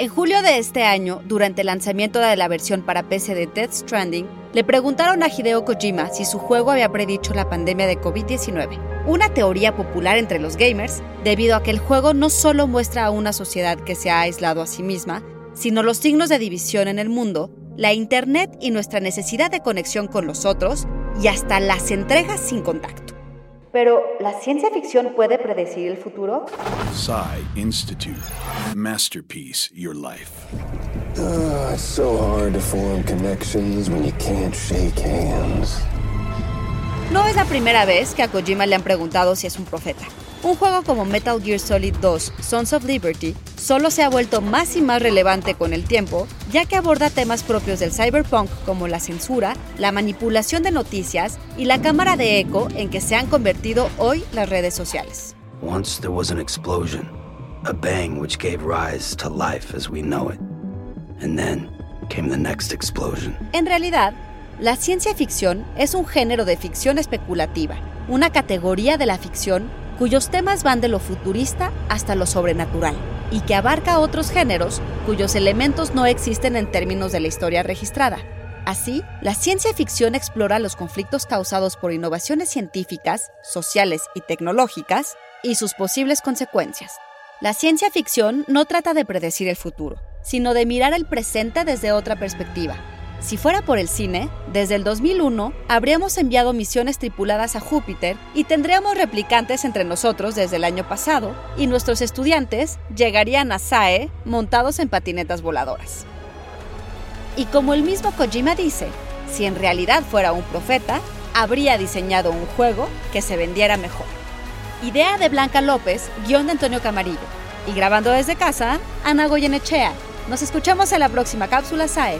En julio de este año, durante el lanzamiento de la versión para PC de Death Stranding, le preguntaron a Hideo Kojima si su juego había predicho la pandemia de COVID-19, una teoría popular entre los gamers, debido a que el juego no solo muestra a una sociedad que se ha aislado a sí misma, sino los signos de división en el mundo, la Internet y nuestra necesidad de conexión con los otros, y hasta las entregas sin contacto. Pero, ¿la ciencia ficción puede predecir el futuro? Psy Institute. Masterpiece Your Life. Uh, it's so hard to form connections when you can't shake hands. No es la primera vez que a Kojima le han preguntado si es un profeta. Un juego como Metal Gear Solid 2, Sons of Liberty, solo se ha vuelto más y más relevante con el tiempo, ya que aborda temas propios del cyberpunk como la censura, la manipulación de noticias y la cámara de eco en que se han convertido hoy las redes sociales. Once there was an explosion, a bang which gave rise to life as we know it. And then came the next explosion. En realidad, la ciencia ficción es un género de ficción especulativa, una categoría de la ficción cuyos temas van de lo futurista hasta lo sobrenatural, y que abarca otros géneros cuyos elementos no existen en términos de la historia registrada. Así, la ciencia ficción explora los conflictos causados por innovaciones científicas, sociales y tecnológicas y sus posibles consecuencias. La ciencia ficción no trata de predecir el futuro, sino de mirar el presente desde otra perspectiva, si fuera por el cine, desde el 2001 habríamos enviado misiones tripuladas a Júpiter y tendríamos replicantes entre nosotros desde el año pasado, y nuestros estudiantes llegarían a SAE montados en patinetas voladoras. Y como el mismo Kojima dice, si en realidad fuera un profeta, habría diseñado un juego que se vendiera mejor. Idea de Blanca López, guion de Antonio Camarillo. Y grabando desde casa, Ana Goyenechea. Nos escuchamos en la próxima cápsula SAE.